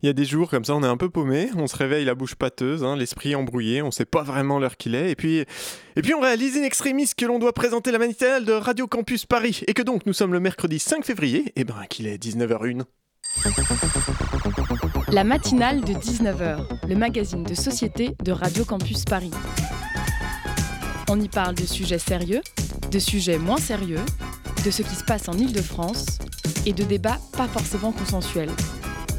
Il y a des jours comme ça, on est un peu paumé, on se réveille la bouche pâteuse, hein, l'esprit embrouillé, on sait pas vraiment l'heure qu'il est, et puis, et puis on réalise in extremis que l'on doit présenter la matinale de Radio Campus Paris, et que donc nous sommes le mercredi 5 février, et ben qu'il est 19h01. La matinale de 19h, le magazine de société de Radio Campus Paris. On y parle de sujets sérieux, de sujets moins sérieux, de ce qui se passe en Ile-de-France et de débats pas forcément consensuels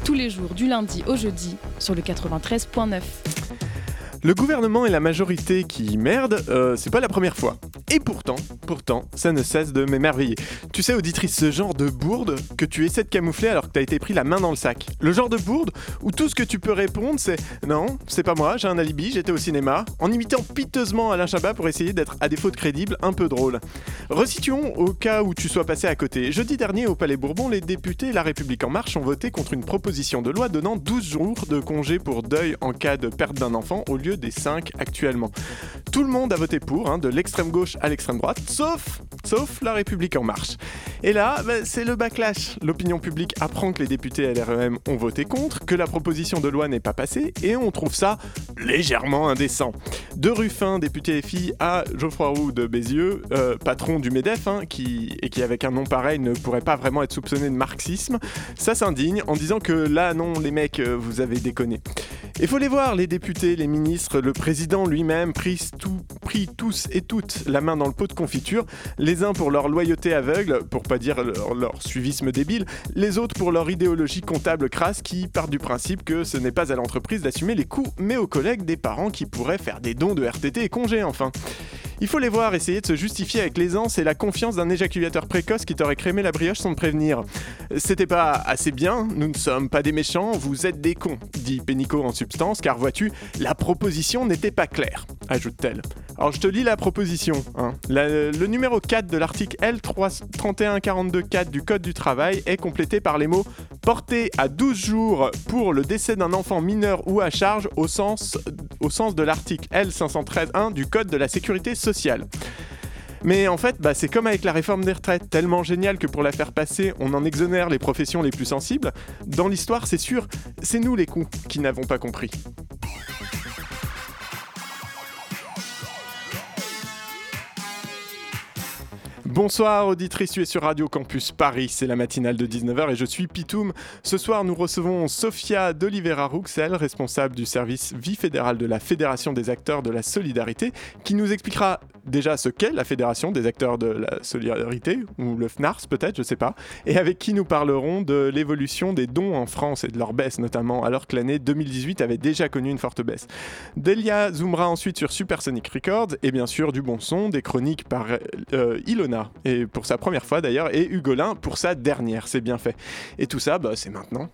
tous les jours du lundi au jeudi sur le 93.9. Le gouvernement et la majorité qui merdent, euh, c'est pas la première fois. Et pourtant, pourtant, ça ne cesse de m'émerveiller. Tu sais, auditrice, ce genre de bourde que tu essaies de camoufler alors que t'as été pris la main dans le sac. Le genre de bourde où tout ce que tu peux répondre, c'est non, c'est pas moi, j'ai un alibi, j'étais au cinéma, en imitant piteusement Alain Chabat pour essayer d'être, à défaut de crédible, un peu drôle. Resituons au cas où tu sois passé à côté. Jeudi dernier, au Palais Bourbon, les députés La République En Marche ont voté contre une proposition de loi donnant 12 jours de congé pour deuil en cas de perte d'un enfant au lieu des 5 actuellement. Tout le monde a voté pour, hein, de l'extrême gauche à l'extrême droite, sauf, sauf la République en marche. Et là, bah, c'est le backlash. L'opinion publique apprend que les députés LREM ont voté contre, que la proposition de loi n'est pas passée, et on trouve ça légèrement indécent. De Ruffin, député FI, à Geoffroy Roux de Bézieux, euh, patron du MEDEF, hein, qui, et qui avec un nom pareil ne pourrait pas vraiment être soupçonné de marxisme, ça s'indigne en disant que là, non, les mecs, euh, vous avez déconné. Il faut les voir, les députés, les ministres, le président lui-même, pris, tout, pris tous et toutes la main dans le pot de confiture, les uns pour leur loyauté aveugle, pour pas dire leur, suivisme débile, les autres pour leur idéologie comptable crasse qui part du principe que ce n'est pas à l'entreprise d'assumer les coûts, mais aux collègues des parents qui pourraient faire des dons de RTT et congés enfin. Il faut les voir essayer de se justifier avec l'aisance et la confiance d'un éjaculateur précoce qui t'aurait crémé la brioche sans te prévenir. C'était pas assez bien, nous ne sommes pas des méchants, vous êtes des cons, dit Pénicaud en substance, car vois-tu, la proposition n'était pas claire, ajoute-t-elle. Alors je te lis la proposition. Hein. le numéro 4 de l'article L31424 du Code du travail est complété par les mots porté à 12 jours pour le décès d'un enfant mineur ou à charge au sens, au sens de l'article L513.1 du Code de la sécurité sociale mais en fait, bah, c'est comme avec la réforme des retraites, tellement génial que pour la faire passer, on en exonère les professions les plus sensibles. Dans l'histoire, c'est sûr, c'est nous les cons qui n'avons pas compris. Bonsoir auditrice, tu es sur Radio Campus Paris, c'est la matinale de 19h et je suis Pitoum. Ce soir nous recevons Sophia d'Olivera Rouxel, responsable du service vie fédéral de la Fédération des acteurs de la solidarité, qui nous expliquera déjà ce qu'est la Fédération des acteurs de la solidarité, ou le FNARS peut-être, je sais pas, et avec qui nous parlerons de l'évolution des dons en France et de leur baisse notamment, alors que l'année 2018 avait déjà connu une forte baisse. Delia zoomera ensuite sur Supersonic Records et bien sûr du bon son, des chroniques par euh, Ilona et pour sa première fois d'ailleurs, et Hugolin pour sa dernière, c'est bien fait. Et tout ça, bah, c'est maintenant.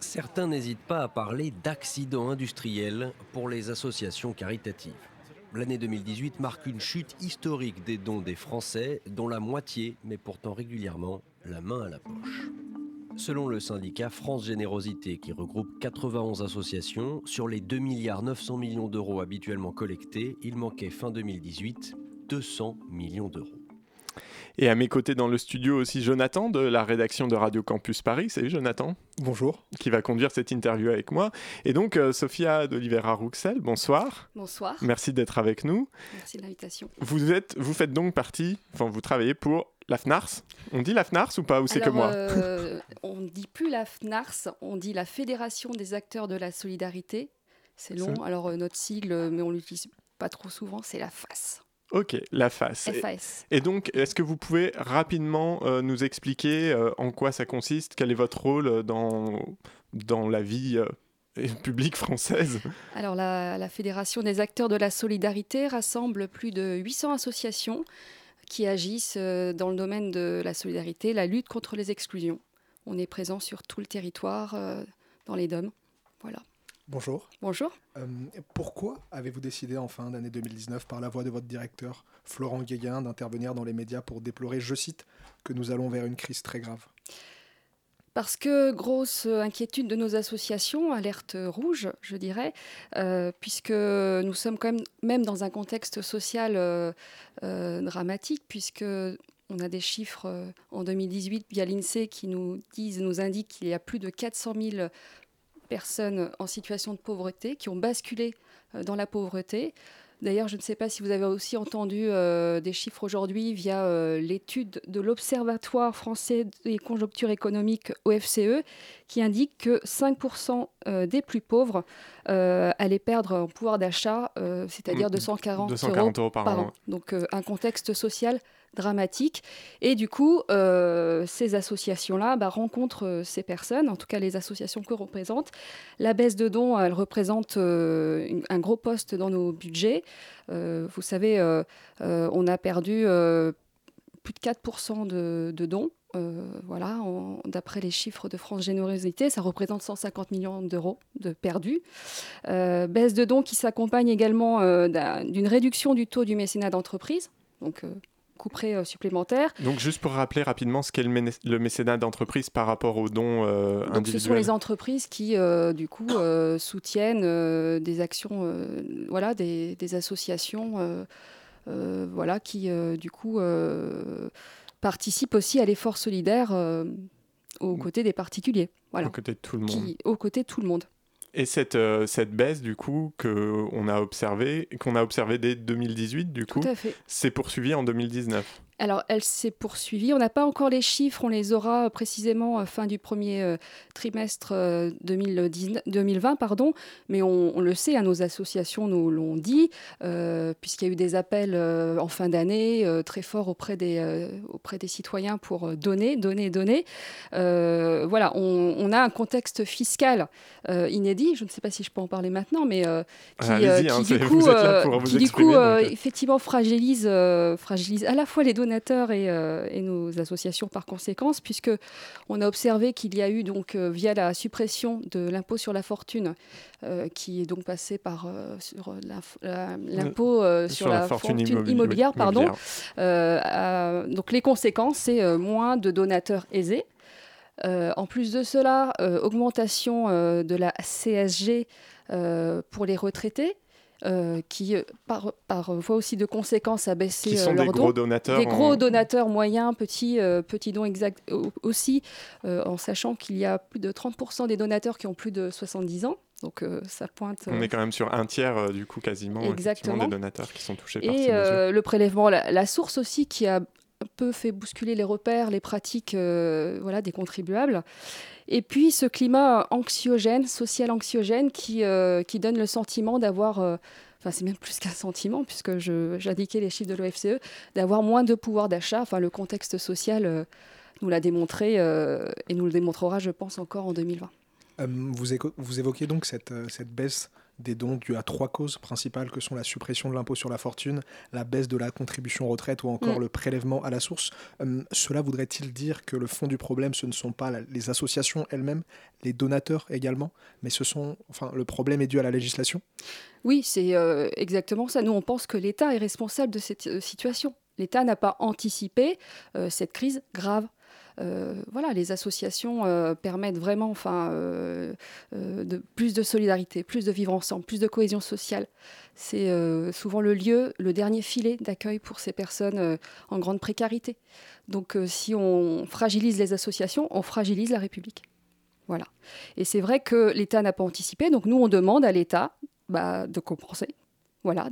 Certains n'hésitent pas à parler d'accidents industriels pour les associations caritatives. L'année 2018 marque une chute historique des dons des Français, dont la moitié met pourtant régulièrement la main à la poche. Selon le syndicat France Générosité, qui regroupe 91 associations, sur les 2 milliards 900 millions d'euros habituellement collectés, il manquait fin 2018 200 millions d'euros. Et à mes côtés dans le studio aussi Jonathan de la rédaction de Radio Campus Paris. Salut Jonathan. Bonjour. Qui va conduire cette interview avec moi. Et donc euh, Sophia d'Olivera Rouxel, bonsoir. Bonsoir. Merci d'être avec nous. Merci de l'invitation. Vous, êtes, vous faites donc partie, enfin vous travaillez pour la FNARS. On dit la FNARS ou pas Ou c'est que moi euh, On ne dit plus la FNARS, on dit la Fédération des acteurs de la solidarité. C'est long, alors euh, notre sigle, mais on l'utilise pas trop souvent, c'est la FAS. Ok, la face. FAS. Et, donc, est-ce que vous pouvez rapidement euh, nous expliquer euh, en quoi ça consiste Quel est votre rôle euh, dans, dans la vie publique française? Alors, la, la, Fédération des acteurs de la solidarité rassemble plus de 800 associations qui agissent dans le domaine de la solidarité, la lutte contre les exclusions. On est présent sur tout le territoire, dans les DOM. Voilà. Bonjour. Bonjour. Euh, pourquoi avez-vous décidé en fin d'année 2019, par la voix de votre directeur, Florent Guéguin, d'intervenir dans les médias pour déplorer, je cite, que nous allons vers une crise très grave parce que grosse inquiétude de nos associations, alerte rouge, je dirais, euh, puisque nous sommes quand même, même dans un contexte social euh, dramatique, puisque on a des chiffres en 2018 via l'INSEE qui nous disent, nous indiquent qu'il y a plus de 400 000 personnes en situation de pauvreté, qui ont basculé dans la pauvreté. D'ailleurs, je ne sais pas si vous avez aussi entendu des chiffres aujourd'hui via l'étude de l'Observatoire français des conjonctures économiques OFCE, qui indique que 5% des plus pauvres allaient perdre en pouvoir d'achat, c'est-à-dire 240, mmh. euros, par, an. Donc un contexte social dramatique. Et du coup, euh, ces associations-là bah, rencontrent euh, ces personnes, en tout cas les associations que représentent. La baisse de dons, elle représente euh, un gros poste dans nos budgets. vous savez, on a perdu plus de 4% de, dons. voilà, d'après les chiffres de France Générosité, ça représente 150 millions d'euros de perdus. baisse de dons qui s'accompagne également d'une réduction du taux du mécénat d'entreprise. Donc, couperait euh, supplémentaire. Donc juste pour rappeler rapidement ce qu'est le, mécénat d'entreprise par rapport aux dons euh, Donc, Ce sont les entreprises qui, euh, du coup, soutiennent des actions, voilà, des, associations, voilà, qui, du coup, participent aussi à l'effort solidaire aux mm. côtés des particuliers. Voilà. Aux côtés de tout le monde. Qui, aux côtés de tout le monde. Et cette, euh, cette baisse, du coup, qu'on a observée, qu'on a observé dès 2018, du coup, c'est poursuivi en 2019 alors, elle s'est poursuivie. On n'a pas encore les chiffres, on les aura euh, précisément euh, fin du premier euh, trimestre 2020, pardon. mais on, le sait, à hein, nos associations nous l'ont dit, puisqu'il y a eu des appels en fin d'année très forts auprès des, auprès des citoyens pour donner, donner, donner. voilà, on, a un contexte fiscal inédit, je ne sais pas si je peux en parler maintenant, mais qui, hein, du coup, qui du coup effectivement fragilise, fragilise à la fois les données euh, et, nos associations par conséquence, puisque on a observé qu'il y a eu donc euh, via la suppression de l'impôt sur la fortune, euh, qui est donc passé par sur l'impôt sur, la, fortune, immobilière, pardon. donc les conséquences, c'est moins de donateurs aisés. en plus de cela, augmentation de la CSG pour les retraités. Euh, qui, euh, par, par, voie aussi de conséquences, a baissé euh, leurs des gros donateurs. Des gros donateurs moyens, petits, petits dons exacts aussi, en sachant qu'il y a plus de 30% des donateurs qui ont plus de 70 ans. Donc ça pointe. On est quand même sur un tiers du coup quasiment Exactement. des donateurs qui sont touchés par Et le prélèvement, la, source aussi qui a un peu fait bousculer les repères, les pratiques voilà, des contribuables. Et puis ce climat anxiogène, social anxiogène, qui, euh, qui donne le sentiment d'avoir, euh, enfin c'est même plus qu'un sentiment, puisque j'indiquais les chiffres de l'OFCE, d'avoir moins de pouvoir d'achat. Enfin le contexte social euh, nous l'a démontré et nous le démontrera, je pense, encore en 2020. vous, évoquez donc cette, cette baisse des dons dus à trois causes principales que sont la suppression de l'impôt sur la fortune, la baisse de la contribution retraite ou encore mm. le prélèvement à la source. Hum, cela voudrait-il dire que le fond du problème, ce ne sont pas les associations elles-mêmes, les donateurs également, mais ce sont, enfin, le problème est dû à la législation? Oui, c'est euh, exactement ça. Nous, on pense que l'État est responsable de cette euh, situation. L'État n'a pas anticipé euh, cette crise grave voilà, les associations euh, permettent vraiment enfin, euh, plus de solidarité, plus de vivre ensemble, plus de cohésion sociale. C'est souvent le lieu, le dernier filet d'accueil pour ces personnes en grande précarité. Donc si on fragilise les associations, on fragilise la République. Voilà. Et c'est vrai que l'État n'a pas anticipé, donc nous on demande à l'État bah, de compenser, voilà,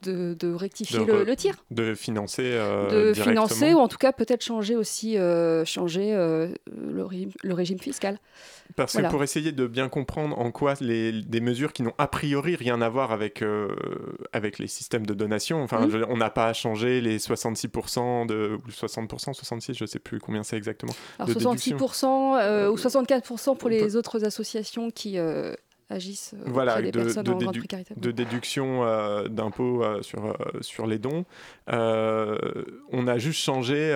de, rectifier le, tir. De financer. Euh, de financer ou en tout cas peut-être changer aussi euh, changer euh, le, le, régime fiscal. Parce que pour essayer de bien comprendre en quoi les, des mesures qui n'ont a priori rien à voir avec, avec les systèmes de donation, enfin mmh. on n'a pas changé les 66% de, ou 60%, 66, je ne sais plus combien c'est exactement. Alors 66% ou 64% pour les autres associations qui agissent euh, voilà, des de, personnes de, en de déduction euh, d'impôts euh, sur, sur les dons. on a juste changé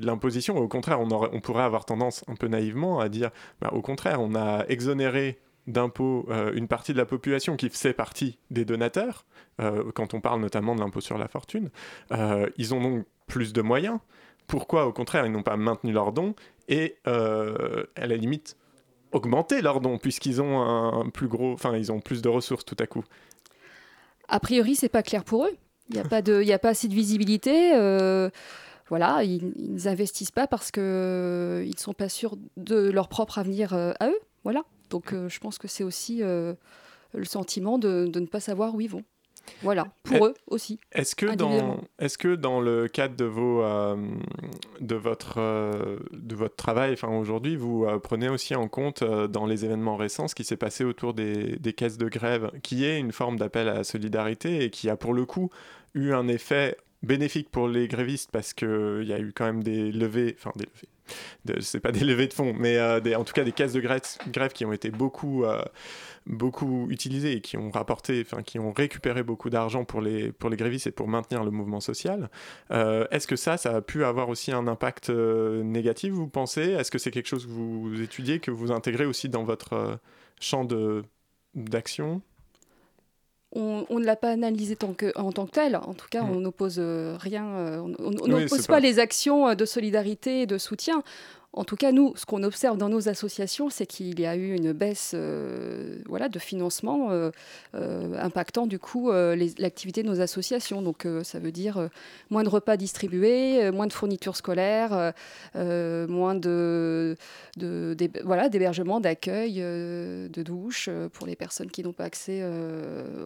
l'imposition. Au contraire, on, on pourrait avoir tendance un peu naïvement à dire, bah, au contraire, on a exonéré d'impôts une partie de la population qui fait partie des donateurs, quand on parle notamment de l'impôt sur la fortune. ils ont donc plus de moyens. Pourquoi, au contraire, ils n'ont pas maintenu leurs dons? Et, à la limite, augmenter leurs dons puisqu'ils ont un plus gros, enfin ils ont plus de ressources tout à coup. A priori, c'est pas clair pour eux. Il n'y a pas de, assez de visibilité. Euh, voilà, ils n'investissent pas parce que euh, ils sont pas sûrs de leur propre avenir euh, à eux. voilà. Donc je pense que c'est aussi le sentiment de, ne pas savoir où ils vont. Voilà, pour eux aussi. Est-ce que, dans, est que dans le cadre de, vos, euh, de, votre, euh, de votre travail enfin, aujourd'hui, vous euh, prenez aussi en compte dans les événements récents ce qui s'est passé autour des, des, caisses de grève, qui est une forme d'appel à la solidarité et qui a pour le coup eu un effet bénéfique pour les grévistes parce qu'il y a eu quand même des levées, enfin des levées, c'est pas des levées de fonds, mais euh, en tout cas des caisses de grève, grève qui ont été beaucoup, euh, beaucoup utilisées et qui ont rapporté, enfin qui ont récupéré beaucoup d'argent pour les, pour les grévistes et pour maintenir le mouvement social. Euh, est-ce que ça, ça a pu avoir aussi un impact négatif, vous pensez? Est-ce que c'est quelque chose que vous étudiez, que vous intégrez aussi dans votre champ d'action? On, ne l'a pas analysé tant que, en tant que tel. En tout cas, mm. on n'oppose rien, on n'oppose pas, les actions de solidarité et de soutien. En tout cas, nous, ce qu'on observe dans nos associations, c'est qu'il y a eu une baisse euh, voilà, de financement euh, euh, impactant du coup l'activité de nos associations. Donc ça veut dire moins de repas distribués, moins de fournitures scolaires, moins de, de, voilà, d'hébergement, d'accueil, de douches pour les personnes qui n'ont pas accès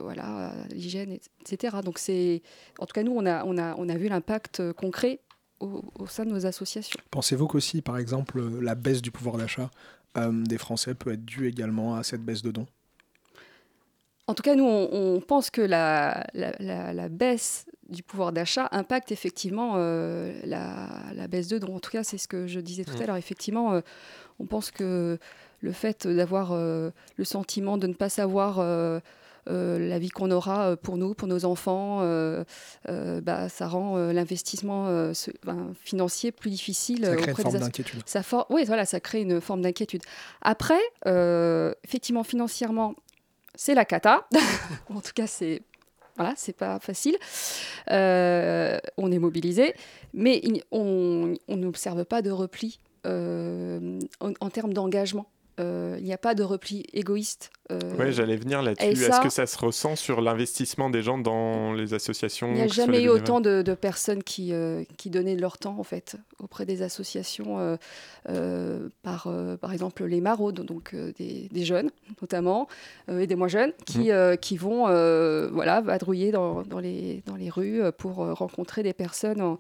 voilà, à l'hygiène, etc. Donc c'est, en tout cas, nous, on a, on a, on a vu l'impact concret au, sein de nos associations. Pensez-vous qu'aussi, par exemple, la baisse du pouvoir d'achat euh, des Français peut être due également à cette baisse de dons? En tout cas, nous, on, pense que la, la, baisse du pouvoir d'achat impacte effectivement euh, la, baisse de dons. En tout cas, c'est ce que je disais tout à mmh. l'heure. Effectivement, euh, on pense que le fait d'avoir le sentiment de ne pas savoir euh, la vie qu'on aura euh, pour nous, pour nos enfants, euh, bah, ça rend l'investissement financier plus difficile. Ça crée une forme d'inquiétude. Ça Oui, voilà, ça crée une forme d'inquiétude. Après, effectivement, financièrement, c'est la cata. en tout cas, c'est voilà, c'est pas facile. on est mobilisé, mais on n'observe pas de repli en, termes d'engagement. Euh, il n'y a pas de repli égoïste. Euh, oui, j'allais venir là-dessus. Est-ce que ça se ressent sur l'investissement des gens dans les associations Il n'y a jamais eu autant de, personnes qui, euh, qui donnaient leur temps en fait auprès des associations, par, par exemple les maraudes, donc des, des, jeunes notamment, et des moins jeunes, qui, mmh. qui vont voilà, vadrouiller dans, dans, les, dans les rues pour rencontrer des personnes en,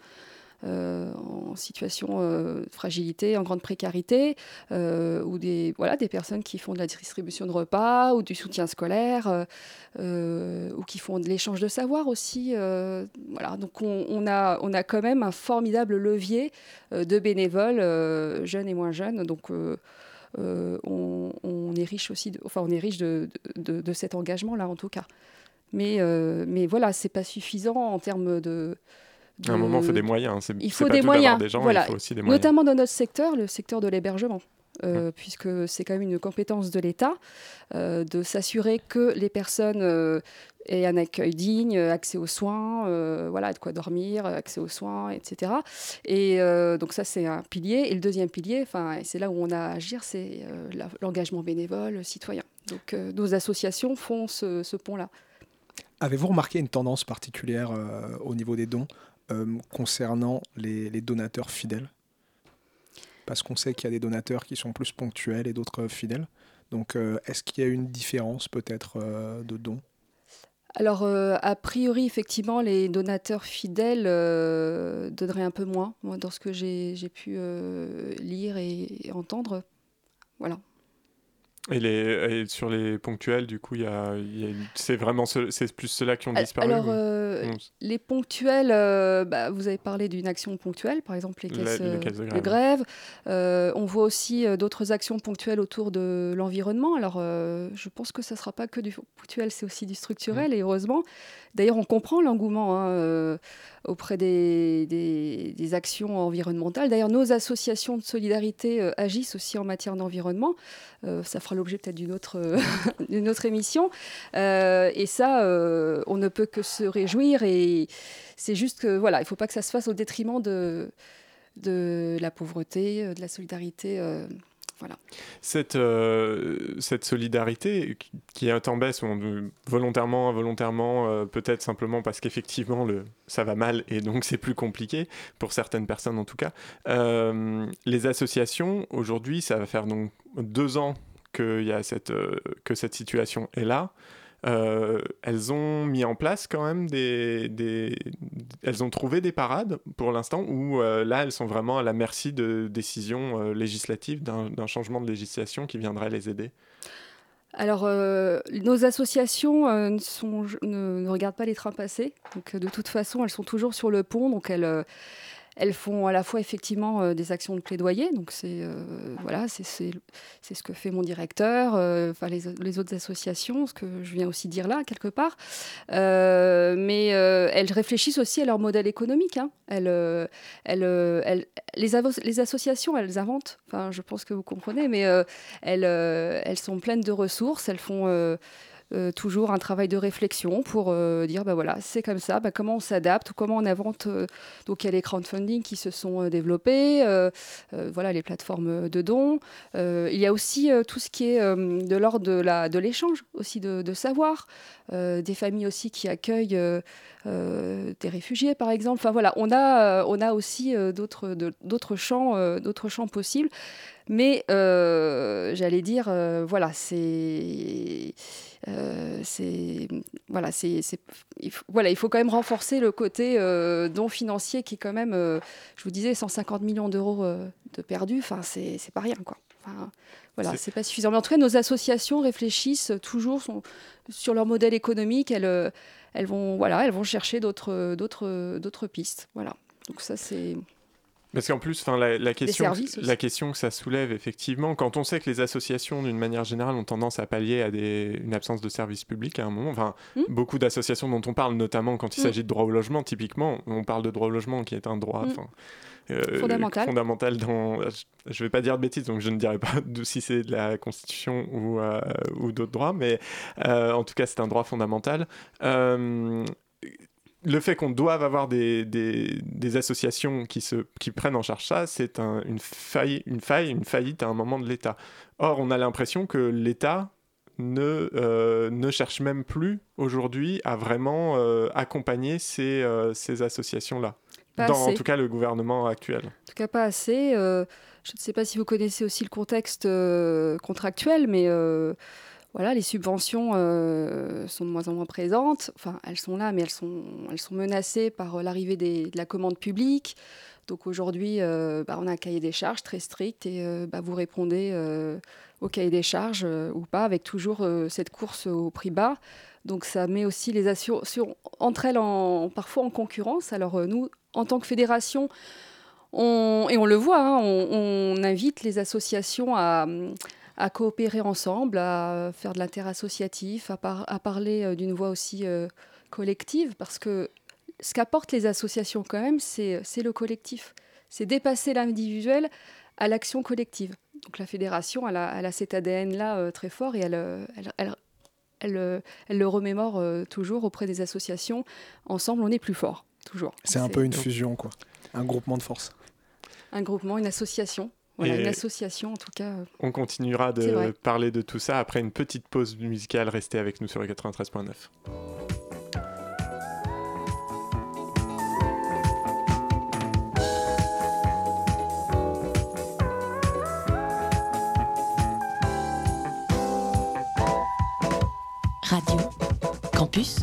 en situation euh, de fragilité, en grande précarité, euh, ou des, voilà, des personnes qui font de la distribution de repas ou du soutien scolaire, ou qui font de l'échange de savoir aussi. voilà. Donc on, a, on a quand même un formidable levier de bénévoles, jeunes et moins jeunes. Donc on, est riche aussi, de, enfin on est riche de, de, cet engagement-là en tout cas. Mais, mais voilà, c'est pas suffisant en termes de, à un moment, il faut des moyens. Il faut des moyens. Des gens, voilà. il faut aussi des moyens. Notamment dans notre secteur, le secteur de l'hébergement. Euh, puisque c'est quand même une compétence de l'État euh, de s'assurer que les personnes euh, aient un accueil digne, accès aux soins, voilà, de quoi dormir, accès aux soins, etc. Et donc ça, c'est un pilier. Et le deuxième pilier, c'est là où on a à agir, c'est l'engagement bénévole citoyen. Donc nos associations font ce, ce pont-là. Avez-vous remarqué une tendance particulière au niveau des dons? Euh, concernant les, donateurs fidèles Parce qu'on sait qu'il y a des donateurs qui sont plus ponctuels et d'autres fidèles. Donc euh, est-ce qu'il y a une différence peut-être euh, de dons? Alors, a priori, effectivement, les donateurs fidèles donneraient un peu moins, moi, dans ce que j'ai pu lire et entendre. Voilà. Et, les, sur les ponctuels, du coup, y a, c'est vraiment c'est plus ceux-là qui ont disparu Alors, euh, les ponctuels, euh, bah, vous avez parlé d'une action ponctuelle, par exemple les caisses, de grève. Euh, on voit aussi d'autres actions ponctuelles autour de l'environnement. Alors, je pense que ça ne sera pas que du ponctuel, c'est aussi du structurel, mmh. et heureusement. D'ailleurs, on comprend l'engouement hein, auprès des, des, actions environnementales. D'ailleurs, nos associations de solidarité agissent aussi en matière d'environnement. ça fera l'objet peut-être d'une autre, d'une autre émission. Euh, et ça, euh, on ne peut que se réjouir. Et c'est juste que, voilà, il ne faut pas que ça se fasse au détriment de, de la pauvreté, euh, de la solidarité. Voilà. Cette, cette solidarité qui est en baisse, volontairement, involontairement, peut-être simplement parce qu'effectivement le, ça va mal et donc c'est plus compliqué, pour certaines personnes en tout cas. les associations, aujourd'hui, ça va faire donc deux ans que, y a cette, que cette situation est là, elles ont mis en place quand même des, des, elles ont trouvé des parades pour l'instant où là elles sont vraiment à la merci de décisions législatives d'un changement de législation qui viendrait les aider. Alors, euh, nos associations euh, ne, regardent pas les trains passés. Donc, de toute façon, elles sont toujours sur le pont. Donc, elles, euh, elles font à la fois effectivement euh, des actions de plaidoyer, donc c'est euh, voilà, c'est ce que fait mon directeur, euh, enfin les, autres associations, ce que je viens aussi dire là quelque part. mais elles réfléchissent aussi à leur modèle économique. Hein. Elles, elles, les, les, associations, elles inventent. Enfin, je pense que vous comprenez, mais elles, elles sont pleines de ressources. Elles font euh, toujours un travail de réflexion pour euh, dire bah voilà c'est comme ça bah, comment on s'adapte comment on invente euh, donc il y a les crowdfunding qui se sont développés voilà les plateformes de dons il y a aussi tout ce qui est de l'ordre de la de l'échange aussi de, de savoir des familles aussi qui accueillent des réfugiés par exemple enfin voilà on a on a aussi d'autres d'autres champs d'autres champs possibles mais j'allais dire voilà c'est euh, voilà, il faut, voilà, il faut quand même renforcer le côté euh, don financier qui est quand même, euh, je vous disais, 150 millions d'euros de perdus. Enfin, c'est pas rien quoi. Voilà, c'est pas suffisant. Mais en tout cas, nos associations réfléchissent toujours sur leur modèle économique. Elles, elles vont voilà, elles vont chercher d'autres pistes. Voilà. Donc ça c'est parce qu'en plus, la, la, question, la question que ça soulève, effectivement, quand on sait que les associations, d'une manière générale, ont tendance à pallier à des, une absence de service public à un moment, enfin, hmm beaucoup d'associations dont on parle, notamment quand il hmm. s'agit de droit au logement, typiquement, on parle de droit au logement qui est un droit hmm. euh, fondamental. fondamental dans, je ne vais pas dire de bêtises, donc je ne dirai pas si c'est de la Constitution ou, euh, ou d'autres droits, mais euh, en tout cas, c'est un droit fondamental le fait qu'on doive avoir des, des, associations qui, se, qui prennent en charge ça, c'est une, faille, une faille, une faillite à un moment de l'État. Or, on a l'impression que l'État ne, euh, ne cherche même plus aujourd'hui à vraiment euh, accompagner ces, euh, ces associations-là. Dans, en tout cas, le gouvernement actuel. En tout cas, pas assez. je ne sais pas si vous connaissez aussi le contexte contractuel, mais voilà, les subventions euh, sont de moins en moins présentes. Enfin, elles sont là, mais elles sont, elles sont menacées par euh, l'arrivée de la commande publique. Donc aujourd'hui, euh, bah, on a un cahier des charges très strict et bah, vous répondez au cahier des charges ou pas, avec toujours cette course au prix bas. Donc ça met aussi les associations entre elles parfois en concurrence. Alors nous, en tant que fédération, on, et on le voit, hein, on, invite les associations à coopérer ensemble, à faire de l'interassociatif, à, à parler euh, d'une voix aussi euh, collective, parce que ce qu'apportent les associations quand même, c'est le collectif. C'est dépasser l'individuel à l'action collective. Donc la fédération, elle a, elle a cet ADN-là euh, très fort et elle, elle, elle, elle le remémore toujours auprès des associations. Ensemble, on est plus fort, toujours. C'est un peu une fusion, quoi. Un groupement de force. Un groupement, une association. Voilà, une association en tout cas. On continuera de parler de tout ça après une petite pause musicale. Restez avec nous sur le 93.9. Radio Campus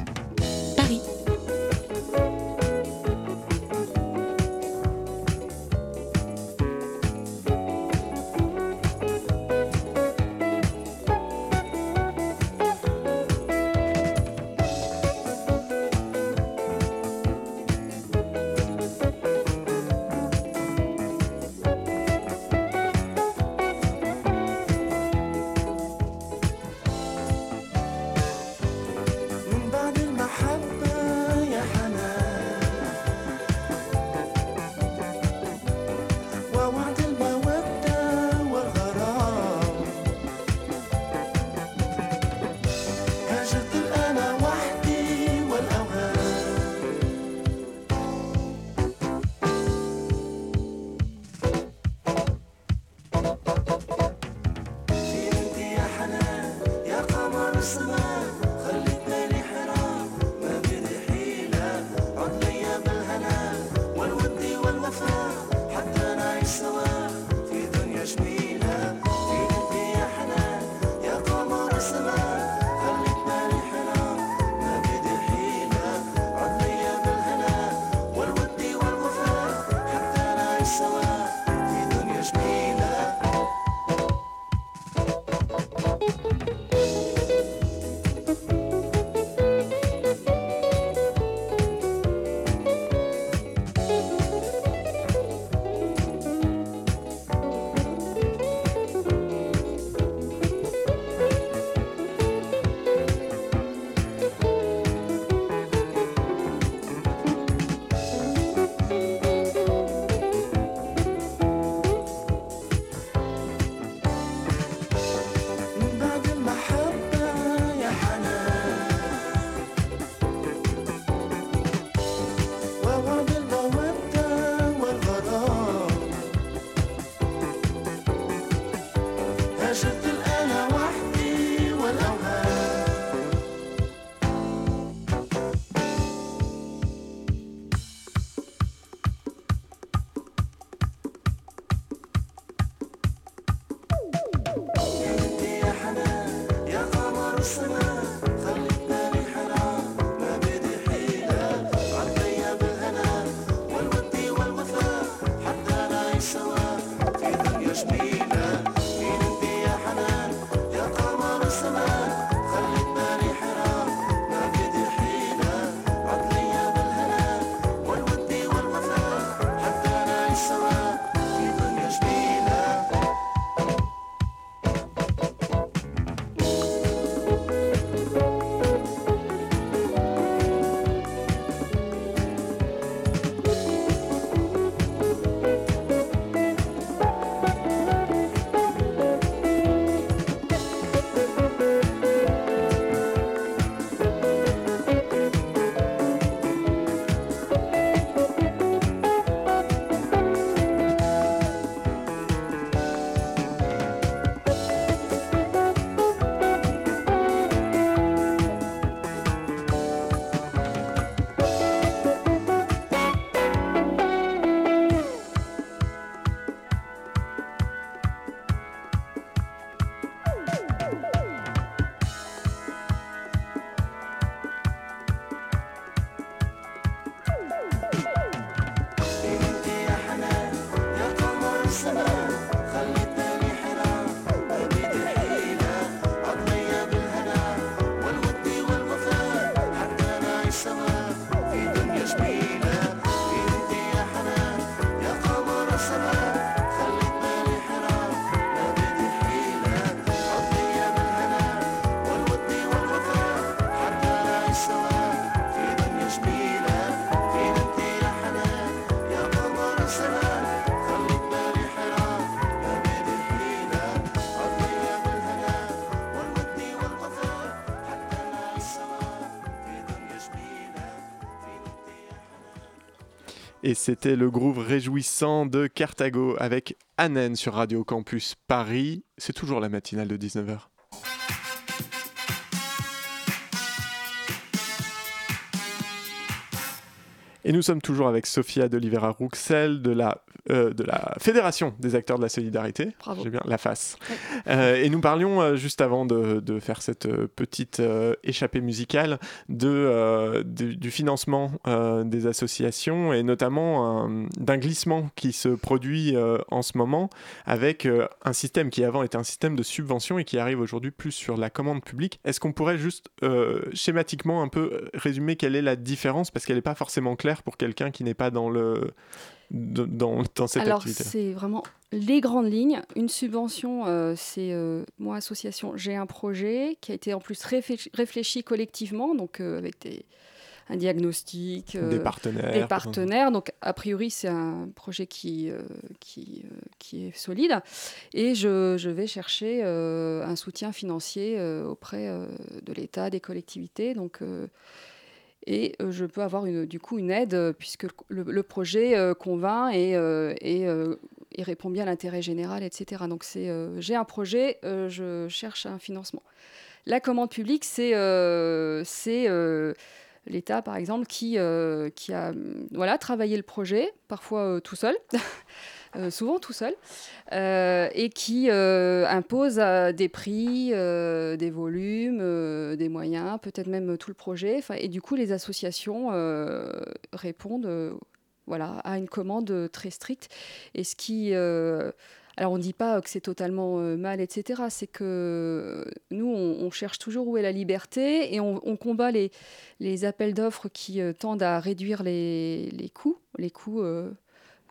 Et c'était le groove réjouissant de Carthago avec Anen sur Radio Campus Paris. C'est toujours la matinale de 19h. Et nous sommes toujours avec Sophia d'Olivera Rouxel de la, euh, de la Fédération des acteurs de la solidarité. Bravo. J'ai bien la face. Euh, et nous parlions euh, juste avant de, de faire cette petite échappée musicale de, de- du financement des associations et notamment un- d'un glissement qui se produit en ce moment avec un système qui avant était un système de subvention et qui arrive aujourd'hui plus sur la commande publique. Est-ce qu'on pourrait juste schématiquement un peu résumer quelle est la différence? Parce qu'elle n'est pas forcément claire pour quelqu'un qui n'est pas dans le dans, dans cette Alors, activité. c'est vraiment les grandes lignes. Une subvention, euh, c'est euh, moi, association, j'ai un projet qui a été en plus réfléchi, réfléchi collectivement, donc euh, avec des- un diagnostic, euh, des partenaires. des partenaires. Donc, a priori, c'est un projet qui, qui, qui est solide. Et je, je vais chercher un soutien financier auprès de l'État, des collectivités. Donc, et euh, je peux avoir une, du coup une aide euh, puisque le, projet euh, convainc et, répond bien à l'intérêt général, etc. Donc, c'est, j'ai un projet, je cherche un financement. La commande publique, c'est l'État, par exemple, qui, qui a voilà, travaillé le projet, parfois tout seul, euh, souvent tout seul, euh, et qui euh, impose des prix, des volumes, des moyens, peut-être même tout le projet. Et du coup, les associations répondent voilà, à une commande très stricte. Et ce qui, Alors on ne dit pas que c'est totalement mal, etc. C'est que nous, on, cherche toujours où est la liberté et on, combat les, les appels d'offres qui tendent à réduire les, les coûts, les coûts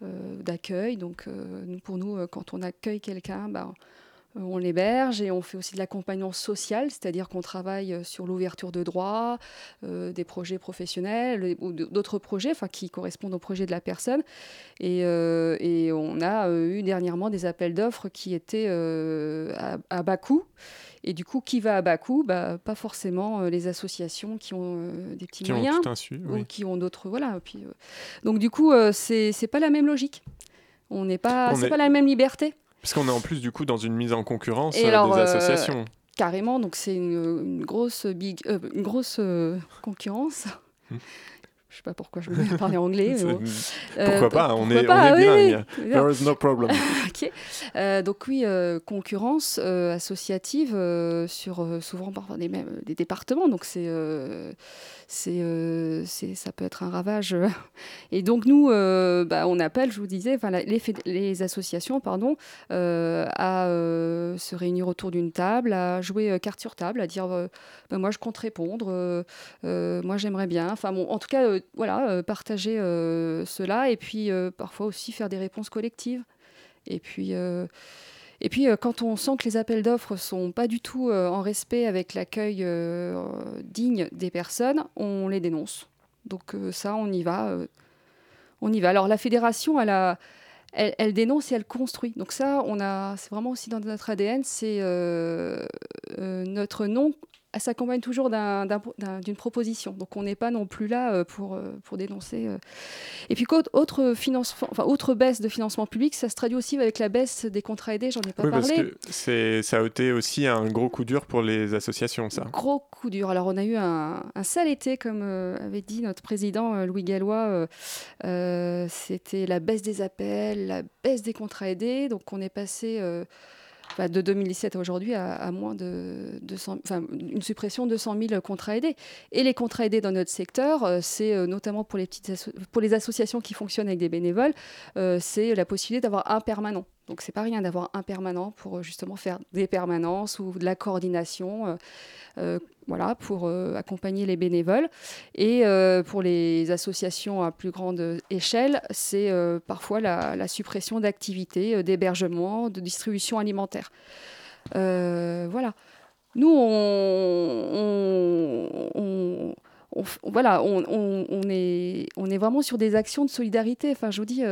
d'accueil. Donc nous, pour nous, quand on accueille quelqu'un, bah, euh, on l'héberge et on fait aussi de l'accompagnement social, c'est-à-dire qu'on travaille euh, sur l'ouverture de droits, euh, des projets professionnels ou d'autres projets qui correspondent au projet de la personne. Et, on a eu dernièrement des appels d'offres qui étaient à, bas coût. Et du coup, qui va à bas coût bah, Pas forcément les associations qui ont des petits moyens ou qui ont d'autres. Voilà. Puis, donc du coup, c'est pas la même logique. On n'est pas, c'est pas la même liberté. Parce qu'on est en plus du coup dans une mise en concurrence euh, des euh, associations. carrément, donc c'est une, grosse, big, euh, une grosse concurrence. Je sais pas pourquoi je me parler anglais. pourquoi pas On est, on est bilingue. There is no problem. donc oui, concurrence associative sur souvent parfois des, des départements. Donc c'est c'est, ça peut être un ravage. Et donc nous, bah, on appelle, je vous disais, les, les, associations pardon, à se réunir autour d'une table, à jouer carte sur table, à dire bah, moi je compte répondre, moi j'aimerais bien. Enfin bon, en tout cas voilà, euh, partager euh, cela et puis euh, parfois aussi faire des réponses collectives. Et puis, et puis quand on sent que les appels d'offres sont pas du tout en respect avec l'accueil digne des personnes, on les dénonce. Donc ça, on y va. on y va. Alors la fédération, elle elle, dénonce et elle construit. Donc ça, on a, c'est vraiment aussi dans notre ADN, c'est notre non elle s'accompagne toujours d'une proposition. Donc on n'est pas non plus là euh, pour, euh, pour dénoncer. Euh. Et puis autre, enfin, autre baisse de financement public, ça se traduit aussi avec la baisse des contrats aidés, j'en ai pas oui, parlé. Parce que ça a été aussi un gros coup dur pour les associations, ça. Gros coup dur. Alors on a eu un, sale été, comme avait dit notre président Louis Gallois. C'était la baisse des appels, la baisse des contrats aidés. Donc on est passé de 2017 à aujourd'hui à, moins de 200, enfin, une suppression de 100 000 contrats aidés. Et les contrats aidés dans notre secteur, euh, c'est euh, notamment pour les, petites pour les associations qui fonctionnent avec des bénévoles, euh, c'est la possibilité d'avoir un permanent. Donc c'est pas rien d'avoir un permanent pour justement faire des permanences ou de la coordination voilà, pour euh, accompagner les bénévoles. Et euh, pour les associations à plus grande échelle, c'est euh, parfois la, suppression d'activités d'hébergement, de distribution alimentaire. voilà. Nous, on, voilà, on, est, on est vraiment sur des actions de solidarité. Enfin, je vous dis,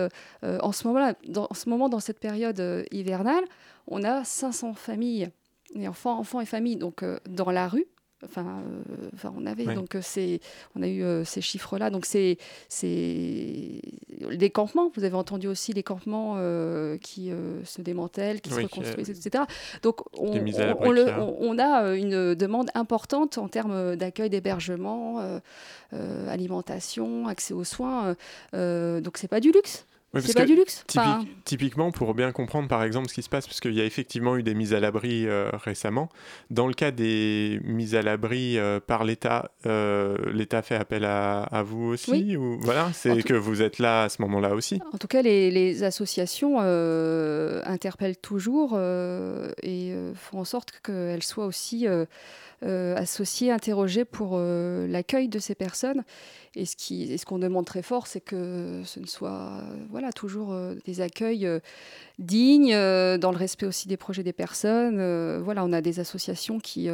en, ce moment dans, en ce moment, dans cette période hivernale, on a 500 familles, et enfants, enfants et familles, donc dans la rue, Enfin, euh, enfin, on avait donc euh, c'est, on a eu euh, ces chiffres-là. Donc c'est, c'est des campements. Vous avez entendu aussi les campements qui se démantèlent, qui se reconstruisent, etc. Donc on, on, a une demande importante en termes d'accueil, d'hébergement, alimentation, accès aux soins. donc c'est pas du luxe c'est pas du luxe? Typiquement, pour bien comprendre par exemple ce qui se passe, parce qu'il y a effectivement eu des mises à l'abri euh, récemment. Dans le cas des mises à l'abri euh, par l'État, euh, l'État fait appel à, vous aussi ou voilà, c'est que vous êtes là à ce moment-là aussi. En tout cas, les, les associations interpellent toujours et font en sorte qu'elles soient aussi associées, interrogées pour l'accueil de ces personnes. Et ce qu'on ce qu'on demande très fort, c'est que ce ne soit voilà, toujours euh, des accueils euh, dignes, euh, dans le respect aussi des projets des personnes. voilà, on a des associations qui,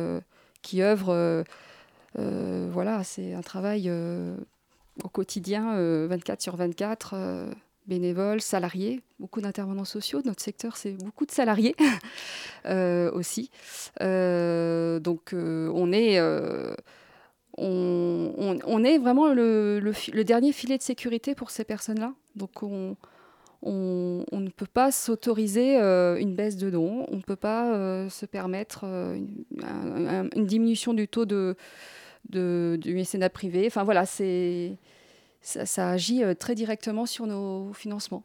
qui œuvrent. voilà, c'est un travail au quotidien, 24 sur 24 bénévoles, salariés, beaucoup d'intervenants sociaux. Notre secteur, c'est beaucoup de salariés aussi. donc, on est on, est vraiment le, dernier filet de sécurité pour ces personnes-là. Donc on, ne peut pas s'autoriser euh, une baisse de dons, on ne peut pas euh, se permettre euh, une, diminution du taux de, du mécénat privé. Enfin voilà, c'est ça, agit très directement sur nos financements.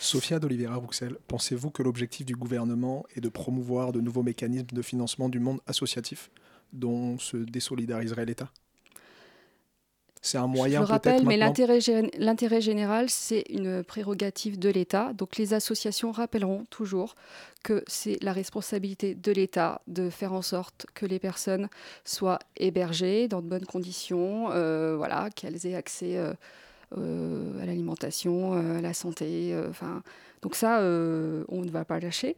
Sophia d'Oliveira Bruxelles, pensez-vous que l'objectif du gouvernement est de promouvoir de nouveaux mécanismes de financement du monde associatif dont se désolidariserait l'État? C'est un moyen Je le rappelle, mais l'intérêt gé- l'intérêt général, c'est une prérogative de l'État. Donc les associations rappelleront toujours que c'est la responsabilité de l'État de faire en sorte que les personnes soient hébergées dans de bonnes conditions, euh, voilà, qu'elles aient accès euh, à l'alimentation, euh, à la santé. euh, Enfin, donc ça, euh, on ne va pas lâcher.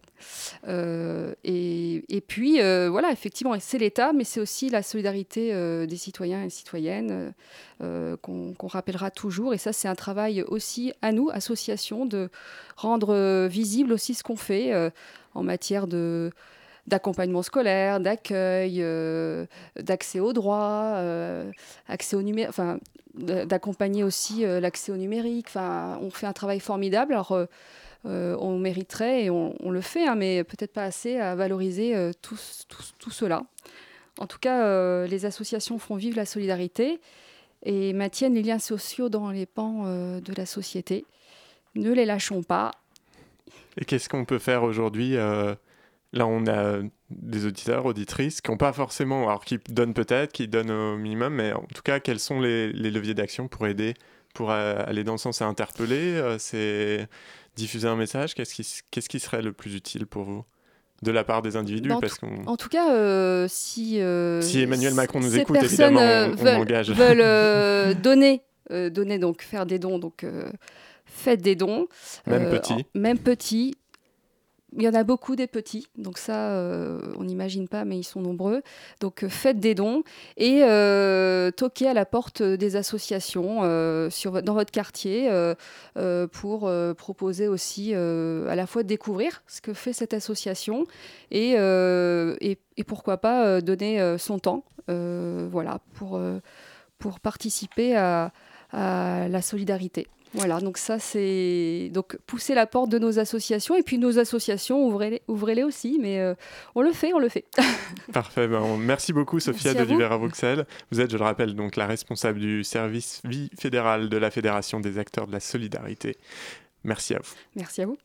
Euh, et, puis, euh, voilà, effectivement, c'est l'État, mais c'est aussi la solidarité euh, des citoyens et citoyennes euh, euh, qu'on rappellera toujours. Et ça, c'est un travail aussi à nous, associations, de rendre euh, visible aussi ce qu'on fait euh, en matière d'accompagnement scolaire, d'accueil, euh, d'accès aux droits, euh, accès au numérique, enfin d'accompagner aussi euh, l'accès au numérique. Enfin, on fait un travail formidable. Alors, euh, euh, on mériterait et on, le fait, hein, mais peut-être pas assez à valoriser tout, tout- tout cela. En tout cas, les associations font vivre la solidarité et maintiennent les liens sociaux dans les pans de la société. Ne les lâchons pas. Et qu'est-ce qu'on peut faire aujourd'hui Là, on a des auditeurs, auditrices qui n'ont pas forcément, alors qui donnent peut-être, qui donnent au minimum, mais en tout cas, quels sont les, les leviers d'action pour aider, pour aller dans le sens à interpeller euh, C'est diffuser un message Qu'est-ce qui, s- qu'est-ce qui serait le plus utile pour vous De la part des individus? Dans parce. En tout cas, euh, si, euh, Si Emmanuel Macron nous écoute, évidemment, on- on veulent, engage. veulent, euh, donner, donner donc faire des dons, donc faites des dons. Même petit. en- Même petits. Il y en a beaucoup des petits, donc ça, euh, on n'imagine pas, mais ils sont nombreux. Donc euh, faites des dons et euh, toquez à la porte des associations dans votre quartier pour proposer aussi à la fois de découvrir ce que fait cette association et, et, pourquoi pas donner son temps voilà, pour, pour participer à la solidarité. Voilà, donc ça c'est donc pousser la porte de nos associations et puis nos associations ouvrez-les aussi, mais euh, on le fait, on le fait. Parfait. ben, merci beaucoup, Sophia Merci à de Oliveira Bruxelles. Vous êtes, je le rappelle, donc la responsable du service vie fédéral de la Fédération des acteurs de la solidarité. Merci à vous. Merci à vous.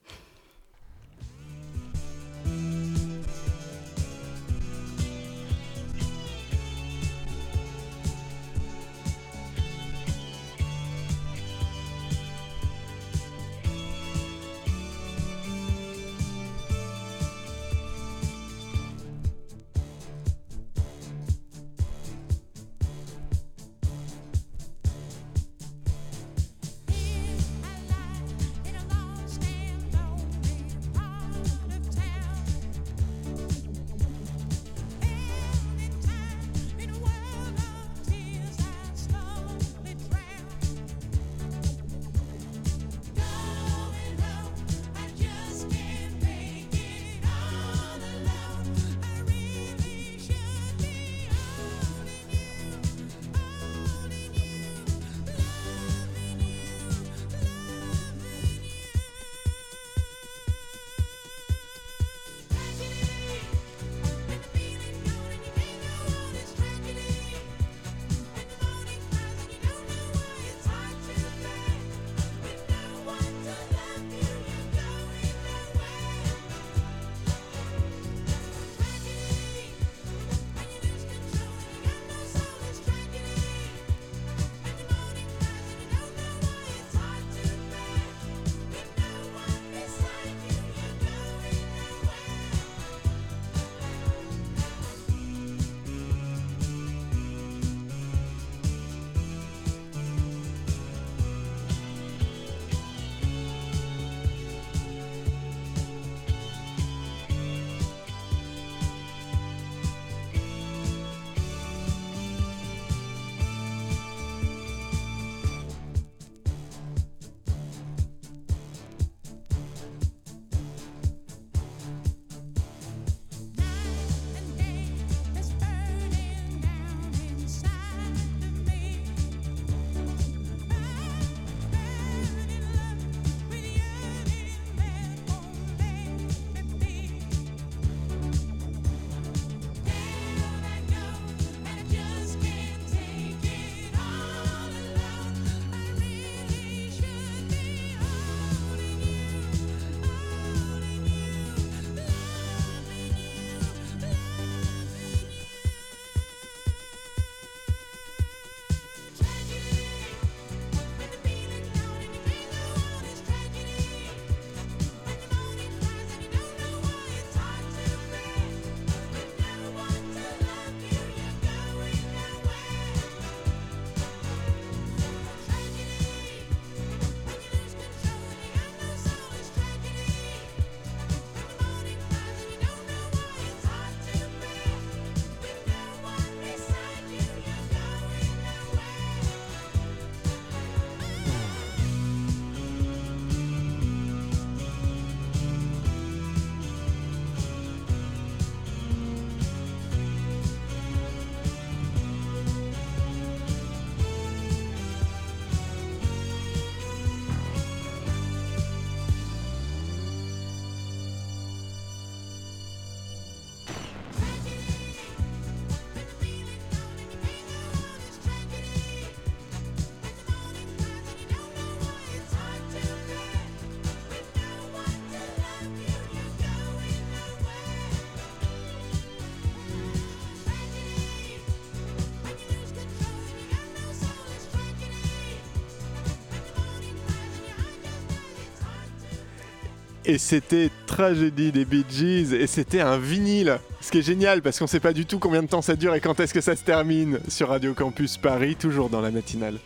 Et c'était Tragédie des Bee Gees et c'était un vinyle. Ce qui est génial parce qu'on sait pas du tout combien de temps ça dure et quand est-ce que ça se termine sur Radio Campus Paris, toujours dans la matinale.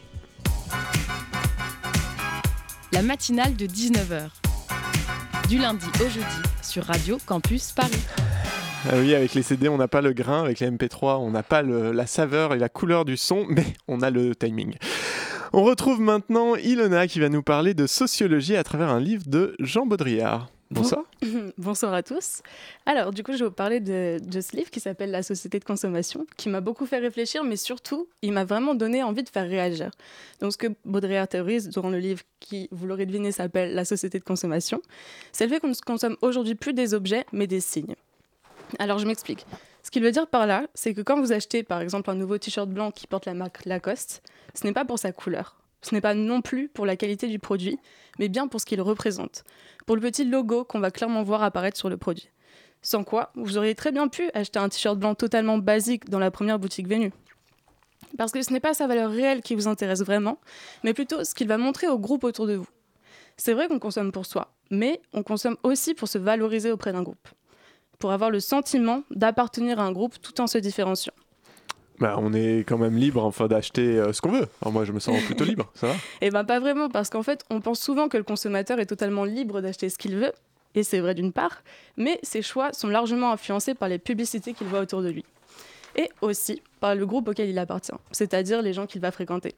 La matinale de 19h. Du lundi au jeudi sur Radio Campus Paris. Ah oui, avec les CD, on n'a pas le grain, avec les MP3, on n'a pas la saveur et la couleur du son, mais on a le timing. On retrouve maintenant Ilona qui va nous parler de sociologie à travers un livre de Jean Baudrillard. Bonsoir. Bonsoir à tous. Alors, du coup, je vais vous parler de, ce livre qui s'appelle La société de consommation, qui m'a beaucoup fait réfléchir, mais surtout, il m'a vraiment donné envie de faire réagir. Donc, ce que Baudrillard théorise durant le livre qui, vous l'aurez deviné, s'appelle La société de consommation, c'est le fait qu'on ne consomme aujourd'hui plus des objets, mais des signes. Alors, je m'explique. Ce qu'il veut dire par là, c'est que quand vous achetez, par exemple, un nouveau t-shirt blanc qui porte la marque Lacoste, ce n'est pas pour sa couleur. Ce n'est pas non plus pour la qualité du produit, mais bien pour ce qu'il représente, pour le petit logo qu'on va clairement voir apparaître sur le produit. Sans quoi, vous auriez très bien pu acheter un t-shirt blanc totalement basique dans la première boutique venue. Parce que ce n'est pas sa valeur réelle qui vous intéresse vraiment, mais plutôt ce qu'il va montrer au groupe autour de vous. C'est vrai qu'on consomme pour soi, mais on consomme aussi pour se valoriser auprès d'un groupe, pour avoir le sentiment d'appartenir à un groupe tout en se différenciant. Bah, on est quand même libre enfin d'acheter euh, ce qu'on veut. moi, je me sens plutôt libre, ça va Eh ben pas vraiment, parce qu'en fait, on pense souvent que le consommateur est totalement libre d'acheter ce qu'il veut, et c'est vrai d'une part, mais ses choix sont largement influencés par les publicités qu'il voit autour de lui, et aussi par le groupe auquel il appartient, c'est-à-dire les gens qu'il va fréquenter.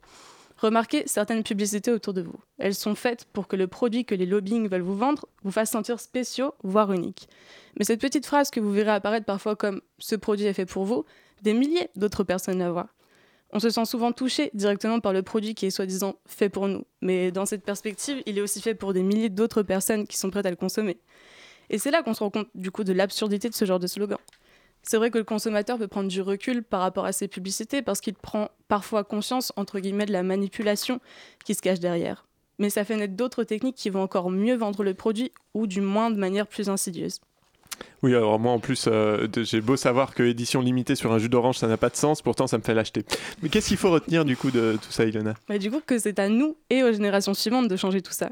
Remarquez certaines publicités autour de vous. Elles sont faites pour que le produit que les lobbying veulent vous vendre vous fasse sentir spéciaux, voire unique. Mais cette petite phrase que vous verrez apparaître parfois comme ce produit est fait pour vous, des milliers d'autres personnes la voient. On se sent souvent touché directement par le produit qui est soi-disant fait pour nous. Mais dans cette perspective, il est aussi fait pour des milliers d'autres personnes qui sont prêtes à le consommer. Et c'est là qu'on se rend compte du coup de l'absurdité de ce genre de slogan. C'est vrai que le consommateur peut prendre du recul par rapport à ces publicités parce qu'il prend parfois conscience, de la manipulation qui se cache derrière. Mais ça fait naître d'autres techniques qui vont encore mieux vendre le produit ou du moins de manière plus insidieuse. Oui, alors moi en plus, euh, j'ai beau savoir que édition limitée sur un jus d'orange, ça n'a pas de sens, pourtant ça me fait l'acheter. Mais qu'est-ce qu'il faut retenir du coup de tout ça, Ilona? Du coup, que c'est à nous et aux générations suivantes de changer tout ça.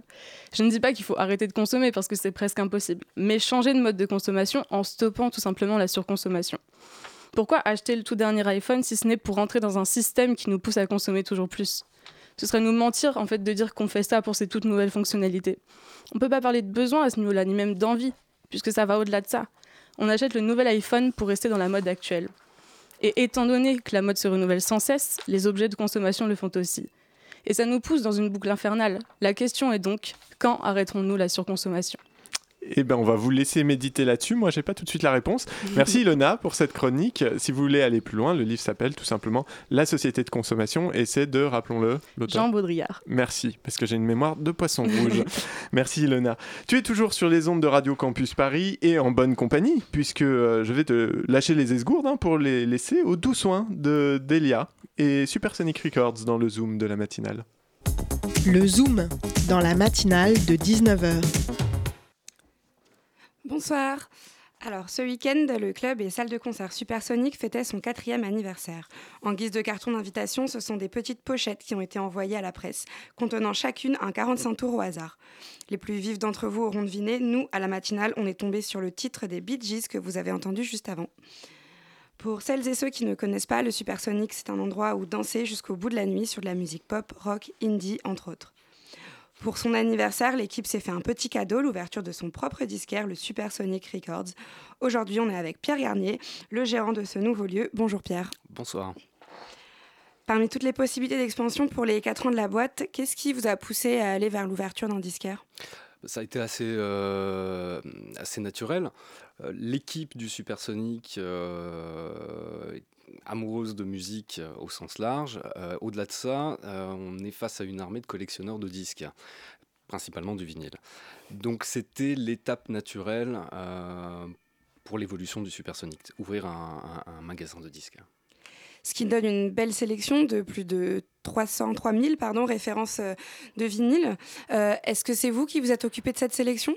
Je ne dis pas qu'il faut arrêter de consommer parce que c'est presque impossible, mais changer de mode de consommation en stoppant tout simplement la surconsommation. Pourquoi acheter le tout dernier iPhone si ce n'est pour entrer dans un système qui nous pousse à consommer toujours plus? Ce serait nous mentir en fait de dire qu'on fait ça pour ces toutes nouvelles fonctionnalités. On peut pas parler de besoin à ce niveau-là, ni même d'envie puisque ça va au-delà de ça. On achète le nouvel iPhone pour rester dans la mode actuelle. Et étant donné que la mode se renouvelle sans cesse, les objets de consommation le font aussi. Et ça nous pousse dans une boucle infernale. La question est donc, quand arrêterons-nous la surconsommation? Eh ben, on va vous laisser méditer là-dessus. Moi, j'ai pas tout de suite la réponse. Merci Ilona pour cette chronique. Si vous voulez aller plus loin, le livre s'appelle tout simplement La société de consommation et c'est de, rappelons-le, Jean Baudrillard. Merci, parce que j'ai une mémoire de poisson rouge. Merci Ilona. Tu es toujours sur les ondes de Radio Campus Paris et en bonne compagnie, puisque euh, je vais te lâcher les esgourdes hein, pour les laisser au doux soin de Delia et Supersonic Records dans le Zoom de la matinale. Le Zoom dans la matinale de 19h. Bonsoir. Alors, ce week-end, le club et salle de concert Supersonic fêtaient son quatrième anniversaire. En guise de carton d'invitation, ce sont des petites pochettes qui ont été envoyées à la presse, contenant chacune un 45 tours au hasard. Les plus vifs d'entre vous auront deviné, nous, à la matinale, on est tombé sur le titre des Bee Gees que vous avez entendu juste avant. Pour celles et ceux qui ne connaissent pas, le Supersonic, c'est un endroit où danser jusqu'au bout de la nuit sur de la musique pop, rock, indie, entre autres. Pour son anniversaire, l'équipe s'est fait un petit cadeau, l'ouverture de son propre disquaire, le Supersonic Records. Aujourd'hui, on est avec Pierre Garnier, le gérant de ce nouveau lieu. Bonjour Pierre. Bonsoir. Parmi toutes les possibilités d'expansion pour les 4 ans de la boîte, qu'est-ce qui vous a poussé à aller vers l'ouverture d'un disquaire? Ça a été assez, euh, assez naturel. Euh, l'équipe du Supersonic euh, amoureuse de musique euh, au sens large. Euh, au-delà de ça, euh, on est face à une armée de collectionneurs de disques, principalement du vinyle. Donc c'était l'étape naturelle pour l'évolution du Supersonic, ouvrir un, magasin de disques. Ce qui donne une belle sélection de plus de 300, 3000 pardon, références de vinyle. Est-ce que c'est vous qui vous êtes occupé de cette sélection?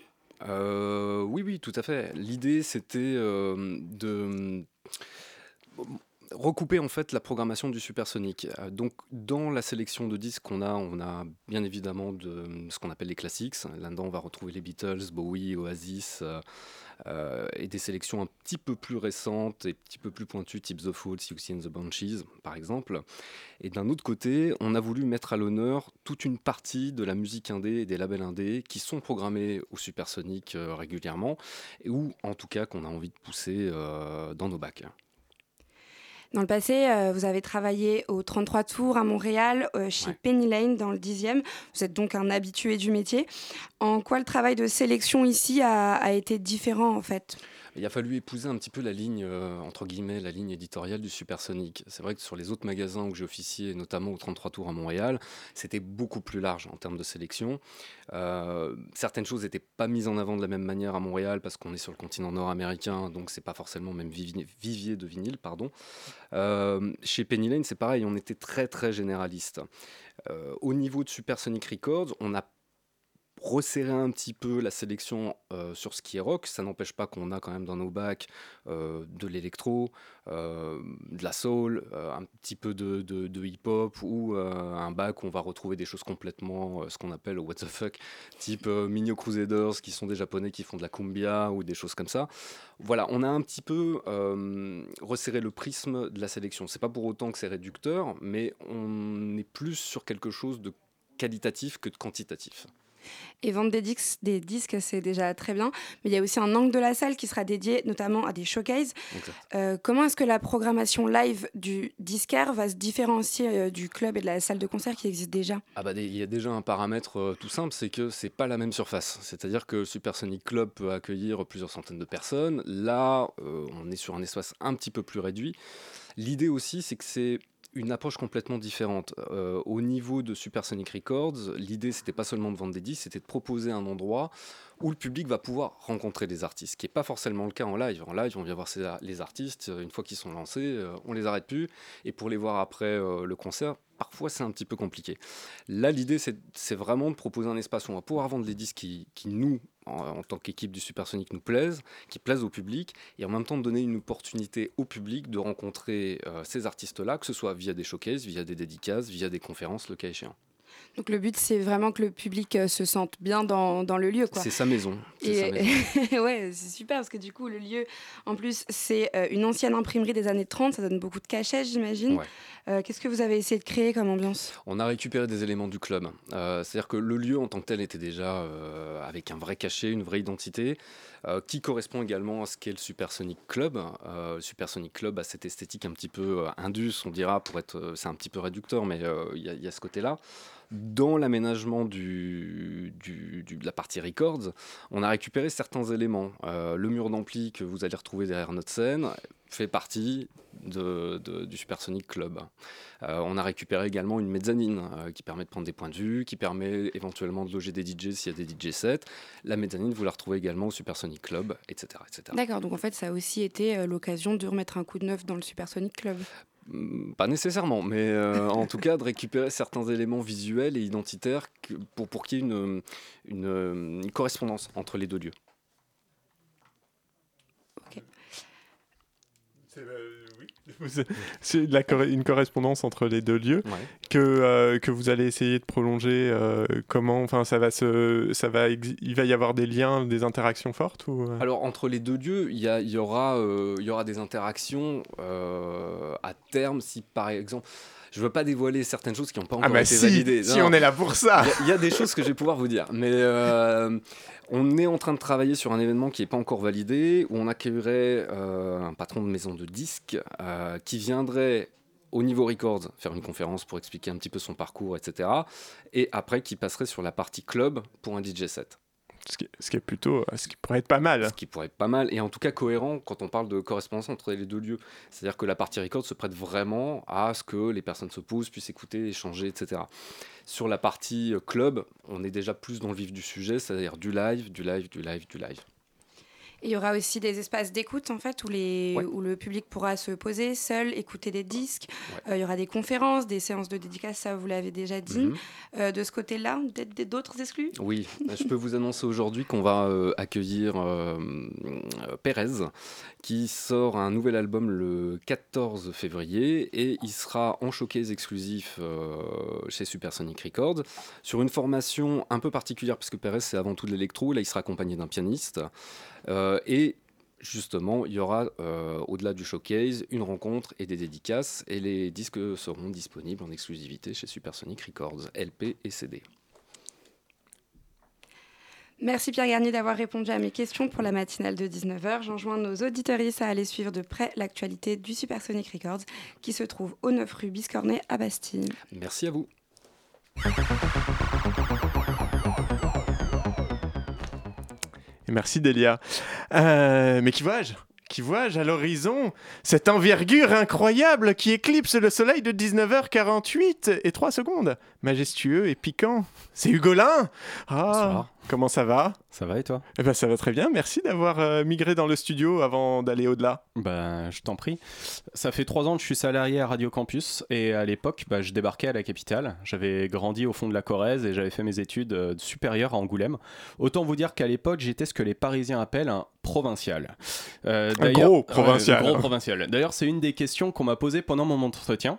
Oui, oui, tout à fait. L'idée, c'était de recouper en fait la programmation du Supersonic. Euh, donc dans la sélection de disques qu'on a, on a bien évidemment de ce qu'on appelle les classiques. Là-dedans, on va retrouver les Beatles, Bowie, Oasis. Euh, et des sélections un petit peu plus récentes et un petit peu plus pointues, type The Fall, Siouxsie and the Banshees, par exemple. Et d'un autre côté, on a voulu mettre à l'honneur toute une partie de la musique indé et des labels indés qui sont programmés au Supersonic euh, régulièrement, ou en tout cas qu'on a envie de pousser euh, dans nos bacs. Dans le passé, euh, vous avez travaillé au 33 Tours à Montréal, euh, chez Penny Lane dans le 10e. Vous êtes donc un habitué du métier. En quoi le travail de sélection ici a été différent en fait? Il a fallu épouser un petit peu la ligne, euh, entre guillemets, la ligne éditoriale du Supersonic. C'est vrai que sur les autres magasins où j'ai officié, notamment au 33 Tours à Montréal, c'était beaucoup plus large en termes de sélection. Euh, certaines choses n'étaient pas mises en avant de la même manière à Montréal parce qu'on est sur le continent nord-américain, donc c'est pas forcément même vivier de vinyle, pardon. Euh, chez Penny Lane, c'est pareil, on était très très généraliste. au niveau de Supersonic Records, on a resserrer un petit peu la sélection euh, sur ce qui est rock. Ça n'empêche pas qu'on a quand même dans nos bacs euh, de l'électro, euh, de la soul, un petit peu de, hip-hop ou un bac où on va retrouver des choses complètement, ce qu'on appelle what the fuck, type Minio Crusaders qui sont des japonais qui font de la cumbia ou des choses comme ça. Voilà, on a un petit peu resserré le prisme de la sélection. C'est pas pour autant que c'est réducteur, mais on est plus sur quelque chose de qualitatif que de quantitatif. Et vendre des disques, des disques c'est déjà très bien. Mais il y a aussi un angle de la salle qui sera dédié notamment à des showcases. Euh, comment est-ce que la programmation live du disquaire va se différencier euh, du club et de la salle de concert qui existe déjà? Ah bah, Il y a déjà un paramètre euh, tout simple, c'est que c'est pas la même surface. C'est-à-dire que Supersonic Club peut accueillir plusieurs centaines de personnes. Là, on est sur un espace un petit peu plus réduit. L'idée aussi, c'est que c'est une approche complètement différente. Euh, au niveau de Supersonic Records, l'idée c'était pas seulement de vendre des disques, c'était de proposer un endroit où le public va pouvoir rencontrer des artistes, ce qui n'est pas forcément le cas en live. En live, on vient voir les artistes, une fois qu'ils sont lancés, euh, on les arrête plus, et pour les voir après euh, le concert, parfois c'est un petit peu compliqué. Là, l'idée, c'est vraiment de proposer un espace où on va pouvoir vendre les disques qui, nous, en, tant qu'équipe du Supersonic, nous plaisent, qui plaisent au public, et en même temps donner une opportunité au public de rencontrer euh, ces artistes-là, que ce soit via des showcases, via des dédicaces, via des conférences, le cas échéant. Donc le but, c'est vraiment que le public euh, se sente bien dans, dans le lieu. C'est sa maison. Et ouais, c'est super parce que du coup, le lieu, en plus, c'est euh, une ancienne imprimerie des années 30. Ça donne beaucoup de cachets, j'imagine. Euh, qu'est-ce que vous avez essayé de créer comme ambiance? On a récupéré des éléments du club. C'est-à-dire que le lieu en tant que tel était déjà avec un vrai cachet, une vraie identité, qui correspond également à ce qu'est le Supersonic Club. le Supersonic Club a cette esthétique un petit peu indus, on dira, pour être, c'est un petit peu réducteur, mais il y, y, a ce côté-là dans l'aménagement de la partie records, on a récupéré certains éléments. Euh, le mur d'ampli que vous allez retrouver derrière notre scène fait partie du Supersonic Club. Euh, on a récupéré également une mezzanine euh, qui permet de prendre des points de vue, qui permet éventuellement de loger des DJ s'il y a des DJ sets. La mezzanine, vous la retrouvez également au Supersonic Club, etc. etc. D'accord, donc en fait, ça a aussi été l'occasion de remettre un coup de neuf dans le Supersonic Club. Mm, pas nécessairement, mais euh, en tout cas de récupérer certains éléments visuels et identitaires pour, pour qu'il y ait une, une, correspondance entre les deux lieux. Ok. C'est une correspondance entre les deux lieux que, euh, que vous allez essayer de prolonger. Euh, comment, enfin, ça va se, ça va, il va y avoir des liens, des interactions fortes ou euh? Alors entre les deux lieux, il y, a, il y aura, il y aura des interactions à terme si par exemple je veux pas dévoiler certaines choses qui n'ont pas ah encore ah bah été si, validées. Si, on est là pour ça. Il y, a des choses que je vais pouvoir vous dire, mais euh, on est en train de travailler sur un événement qui n'est pas encore validé, où on accueillerait euh, un patron de maison de disques euh, qui viendrait au niveau records faire une conférence pour expliquer un petit peu son parcours, etc. Et après qui passerait sur la partie club pour un DJ set. Ce qui, est plutôt, euh, ce qui pourrait être pas mal. Ce qui pourrait être pas mal, et en tout cas cohérent quand on parle de correspondance entre les deux lieux. C'est-à-dire que la partie record se prête vraiment à ce que les personnes se posent, puissent écouter, échanger, etc. Sur la partie club, on est déjà plus dans le vif du sujet, c'est-à-dire du live, du live, du live, du live. Il y aura aussi des espaces d'écoute en fait où, les, Ouais. où le public pourra se poser seul, écouter des disques. Ouais. Euh, il y aura des conférences, des séances de dédicaces, ça vous l'avez déjà dit. Mhm. Euh, de ce côté-là, peut-être d'autres exclus? Oui, je peux vous annoncer aujourd'hui qu'on va euh, accueillir Pérez, qui sort un nouvel album le 14 février et il sera en showcase exclusif chez Supersonic Records sur une formation un peu particulière parce que Pérez c'est avant tout de l'électro, là il sera accompagné d'un pianiste et justement il y aura euh, au-delà du showcase une rencontre et des dédicaces et les disques seront disponibles en exclusivité chez Supersonic Records, LP et CD. Merci Pierre Garnier d'avoir répondu à mes questions pour la matinale de 19h. J'enjoins nos auditoristes à aller suivre de près l'actualité du Supersonic Records qui se trouve au 9 rue Biscornet à Bastille. Merci à vous. Merci Delia. Euh, mais qui vois-je? Qui vois-je à l'horizon? Cette envergure incroyable qui éclipse le soleil de 19h48 et 3 secondes. Majestueux et piquant. C'est Hugolin Ah. Comment ça va? Ça va et toi? Eh ben ça va très bien. Merci d'avoir euh, migré dans le studio avant d'aller au-delà. Ben, je t'en prie. Ça fait trois ans que je suis salarié à Radio Campus et à l'époque, bah, je débarquais à la capitale. J'avais grandi au fond de la Corrèze et j'avais fait mes études euh, supérieures à Angoulême. Autant vous dire qu'à l'époque, j'étais ce que les Parisiens appellent un provincial. Euh, Un gros provincial. Ouais, gros provincial. D'ailleurs, c'est une des questions qu'on m'a posées pendant mon entretien.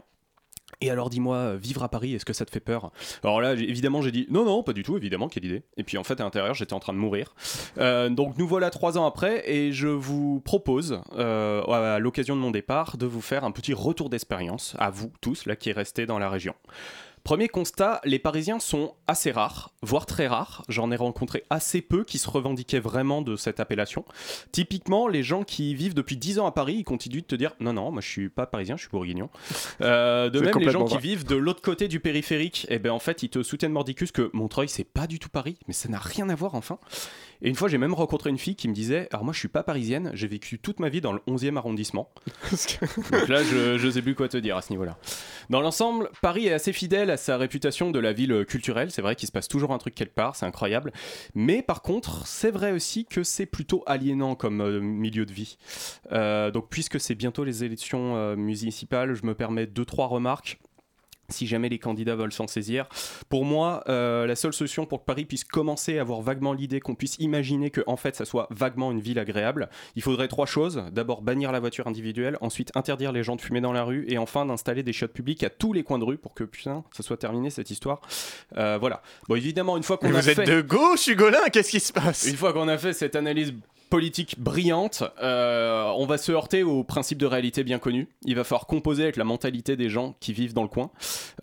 Et alors dis-moi, euh, vivre à Paris, est-ce que ça te fait peur? Alors là, évidemment, j'ai dit non, non, pas du tout, évidemment, quelle idée. Et puis en fait, à l'intérieur, j'étais en train de mourir. Euh, donc nous voilà trois ans après, et je vous propose, euh, à l'occasion de mon départ, de vous faire un petit retour d'expérience, à vous tous, là, qui est resté dans la région. Premier constat, les Parisiens sont assez rares, voire très rares. J'en ai rencontré assez peu qui se revendiquaient vraiment de cette appellation. Typiquement, les gens qui vivent depuis 10 ans à Paris, ils continuent de te dire non, non, moi je suis pas parisien, je suis bourguignon. Euh, de même, les gens qui vivent de l'autre côté du périphérique, et ben en fait, ils te soutiennent mordicus que Montreuil, c'est pas du tout Paris, mais ça n'a rien à voir enfin. Et une fois, j'ai même rencontré une fille qui me disait Alors, moi, je suis pas parisienne, j'ai vécu toute ma vie dans le 11e arrondissement. Donc là, je, je sais plus quoi te dire à ce niveau-là. Dans l'ensemble, Paris est assez fidèle à sa réputation de la ville culturelle. C'est vrai qu'il se passe toujours un truc quelque part, c'est incroyable. Mais par contre, c'est vrai aussi que c'est plutôt aliénant comme euh, milieu de vie. Euh, donc, puisque c'est bientôt les élections euh, municipales, je me permets deux, trois remarques si jamais les candidats veulent s'en saisir. Pour moi, euh, la seule solution pour que Paris puisse commencer à avoir vaguement l'idée qu'on puisse imaginer que en fait ça soit vaguement une ville agréable, il faudrait trois choses. D'abord bannir la voiture individuelle, ensuite interdire les gens de fumer dans la rue et enfin d'installer des chiottes publiques à tous les coins de rue pour que putain, ça soit terminé cette histoire. Euh, voilà. Bon évidemment une fois qu'on a vous êtes de gauche, Hugolin Qu'est-ce qui se passe? Une fois qu'on a fait cette analyse politique brillante, euh, on va se heurter au principe de réalité bien connu. Il va falloir composer avec la mentalité des gens qui vivent dans le coin.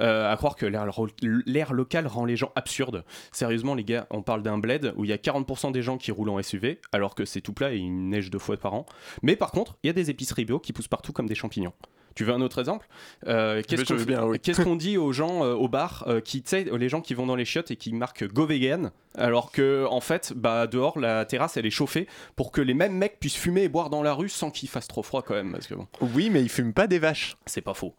Euh, à croire que l'air local rend les gens absurdes. Sérieusement, les gars, on parle d'un bled où il y a 40% des gens qui roulent en SUV, alors que c'est tout plat et il neige deux fois par an. Mais par contre, il y a des épiceries bio qui poussent partout comme des champignons. Tu veux un autre exemple? Euh, Qu'est-ce qu'on veux bien, oui. qu'est-ce qu'on dit aux gens euh, au bar euh, qui, tu sais, les gens qui vont dans les chiottes et qui marquent Go Vegan, alors que en fait, bah dehors la terrasse elle est chauffée pour que les mêmes mecs puissent fumer et boire dans la rue sans qu'il fasse trop froid quand même, parce que bon. Oui, mais ils fument pas des vaches. C'est pas faux.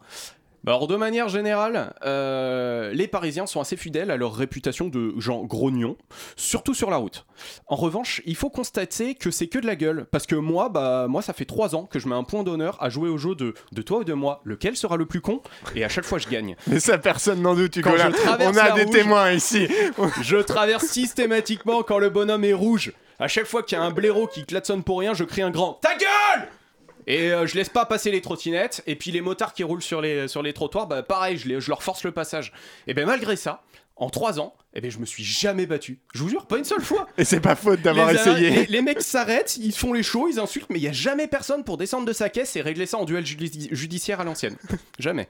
Bah alors de manière générale, euh, les Parisiens sont assez fidèles à leur réputation de gens grognons, surtout sur la route. En revanche, il faut constater que c'est que de la gueule, parce que moi, bah moi ça fait trois ans que je mets un point d'honneur à jouer au jeu de de toi ou de moi, lequel sera le plus con, et à chaque fois je gagne. Mais ça, personne n'en doute, Quand Hugolin. je traverse On a des rouge- témoins ici. Je traverse systématiquement quand le bonhomme est rouge. À chaque fois qu'il y a un blaireau qui klaxonne pour rien, je crie un grand Ta gueule Et euh, je laisse pas passer les trottinettes. Et puis les motards qui roulent sur les, sur les trottoirs, bah pareil, je, les- je leur force le passage. Et ben malgré ça, en 3 ans, eh ben, je me suis jamais battu. Je vous jure, pas une seule fois. Et c'est pas faute d'avoir Les- essayé. Les, les mecs s'arrêtent, ils font les shows, ils insultent, mais il y a jamais personne pour descendre de sa caisse et régler ça en duel judi- judiciaire à l'ancienne. jamais.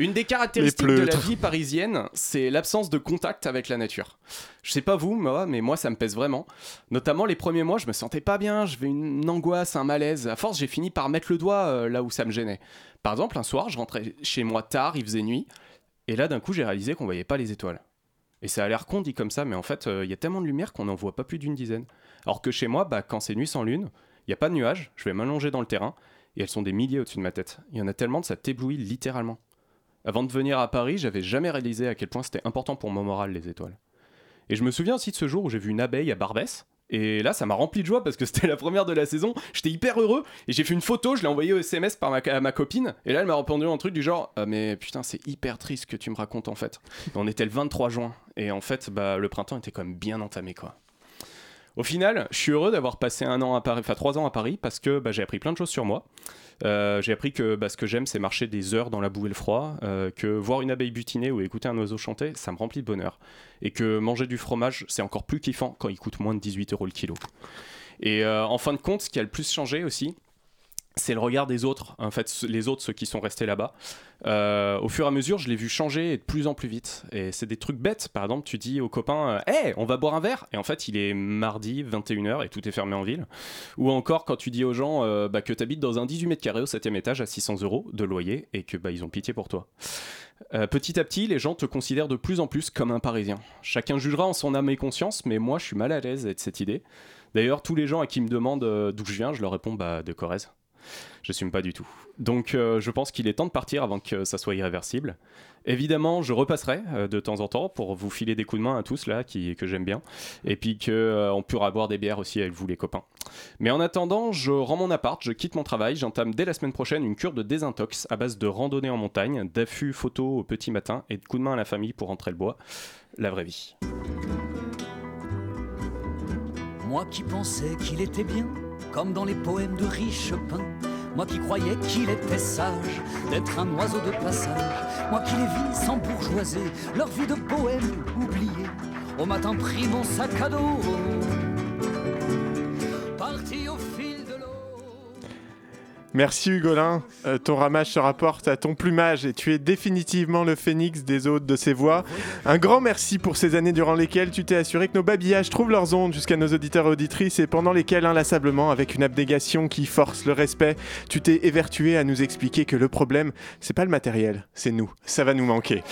Une des caractéristiques de la vie parisienne, c'est l'absence de contact avec la nature. Je sais pas vous, moi, mais moi ça me pèse vraiment. Notamment les premiers mois, je me sentais pas bien, j'avais une angoisse, un malaise. À force, j'ai fini par mettre le doigt euh, là où ça me gênait. Par exemple, un soir, je rentrais chez moi tard, il faisait nuit, et là d'un coup, j'ai réalisé qu'on voyait pas les étoiles. Et ça a l'air con dit comme ça, mais en fait, euh, il y a tellement de lumière qu'on n'en voit pas plus d'une dizaine. Alors que chez moi, bah, quand c'est nuit sans lune, il n'y a pas de nuages, je vais m'allonger dans le terrain, et elles sont des milliers au-dessus de ma tête. Il y en a tellement que ça t'éblouit littéralement. Avant de venir à Paris, j'avais jamais réalisé à quel point c'était important pour mon moral les étoiles. Et je me souviens aussi de ce jour où j'ai vu une abeille à Barbès, Et là, ça m'a rempli de joie parce que c'était la première de la saison. J'étais hyper heureux et j'ai fait une photo, je l'ai envoyée au SMS par ma, à ma copine. Et là, elle m'a répondu un truc du genre ah, Mais putain, c'est hyper triste que tu me racontes en fait. on était le 23 juin et en fait, bah, le printemps était quand même bien entamé quoi. Au final, je suis heureux d'avoir passé un an à Paris, enfin trois ans à Paris, parce que bah, j'ai appris plein de choses sur moi. Euh, j'ai appris que bah, ce que j'aime, c'est marcher des heures dans la boue et le froid, euh, que voir une abeille butiner ou écouter un oiseau chanter, ça me remplit de bonheur. Et que manger du fromage, c'est encore plus kiffant quand il coûte moins de 18 euros le kilo. Et euh, en fin de compte, ce qui a le plus changé aussi, c'est le regard des autres, en fait, les autres, ceux qui sont restés là-bas. Euh, au fur et à mesure, je l'ai vu changer de plus en plus vite. Et c'est des trucs bêtes. Par exemple, tu dis aux copains Hé, euh, on va boire un verre Et en fait, il est mardi, 21h, et tout est fermé en ville. Ou encore, quand tu dis aux gens euh, bah, que tu habites dans un 18 mètres carrés au 7 étage à 600 euros de loyer et que bah, ils ont pitié pour toi. petit à petit, les gens te considèrent de plus en plus comme un Parisien. Chacun jugera en son âme et conscience, mais moi, je suis mal à l'aise avec cette idée. D'ailleurs, tous les gens à qui me demandent d'où je viens, je leur réponds bah, de Corrèze. Suis pas du tout. Donc euh, je pense qu'il est temps de partir avant que ça soit irréversible. Évidemment, je repasserai euh, de temps en temps pour vous filer des coups de main à tous là qui, que j'aime bien. Et puis qu'on euh, pourra boire des bières aussi avec vous les copains. Mais en attendant, je rends mon appart, je quitte mon travail, j'entame dès la semaine prochaine une cure de désintox à base de randonnée en montagne, d'affût photo au petit matin et de coups de main à la famille pour rentrer le bois. La vraie vie. Moi qui pensais qu'il était bien, comme dans les poèmes de Richepin moi qui croyais qu'il était sage d'être un oiseau de passage, moi qui les vis sans bourgeoiser, leur vie de poème oubliée. Au matin pris mon sac à dos, Merci Hugolin, euh, ton ramage se rapporte à ton plumage et tu es définitivement le phénix des hôtes de ces voix. Un grand merci pour ces années durant lesquelles tu t'es assuré que nos babillages trouvent leurs ondes jusqu'à nos auditeurs auditrices et pendant lesquelles inlassablement, avec une abnégation qui force le respect, tu t'es évertué à nous expliquer que le problème, c'est pas le matériel, c'est nous. Ça va nous manquer.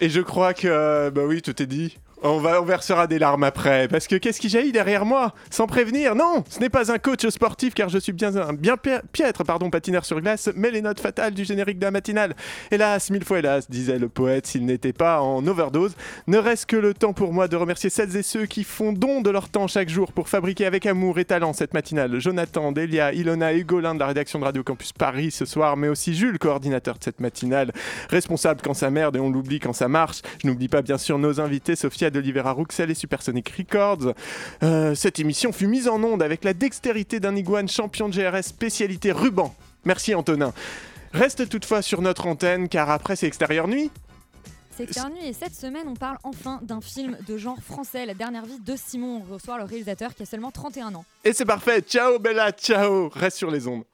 Et je crois que, euh, bah oui, tout est dit. On, va, on versera des larmes après. Parce que qu'est-ce qui jaillit derrière moi? Sans prévenir Non Ce n'est pas un coach sportif car je suis bien, un bien piètre pardon, patineur sur glace, mais les notes fatales du générique de la matinale. Hélas, mille fois hélas, disait le poète, s'il n'était pas en overdose. Ne reste que le temps pour moi de remercier celles et ceux qui font don de leur temps chaque jour pour fabriquer avec amour et talent cette matinale. Jonathan, Delia, Ilona Hugolin de la rédaction de Radio Campus Paris ce soir, mais aussi Jules, coordinateur de cette matinale, responsable quand ça merde et on l'oublie quand ça marche. Je n'oublie pas bien sûr nos invités, Sophia d'Olivera Ruxel et Supersonic Records. Euh, cette émission fut mise en onde avec la dextérité d'un iguane champion de GRS spécialité ruban. Merci Antonin. Reste toutefois sur notre antenne car après c'est Extérieur Nuit. C'est Extérieur Nuit et cette semaine on parle enfin d'un film de genre français, La dernière vie de Simon. On reçoit le réalisateur qui a seulement 31 ans. Et c'est parfait, ciao Bella, ciao Reste sur les ondes.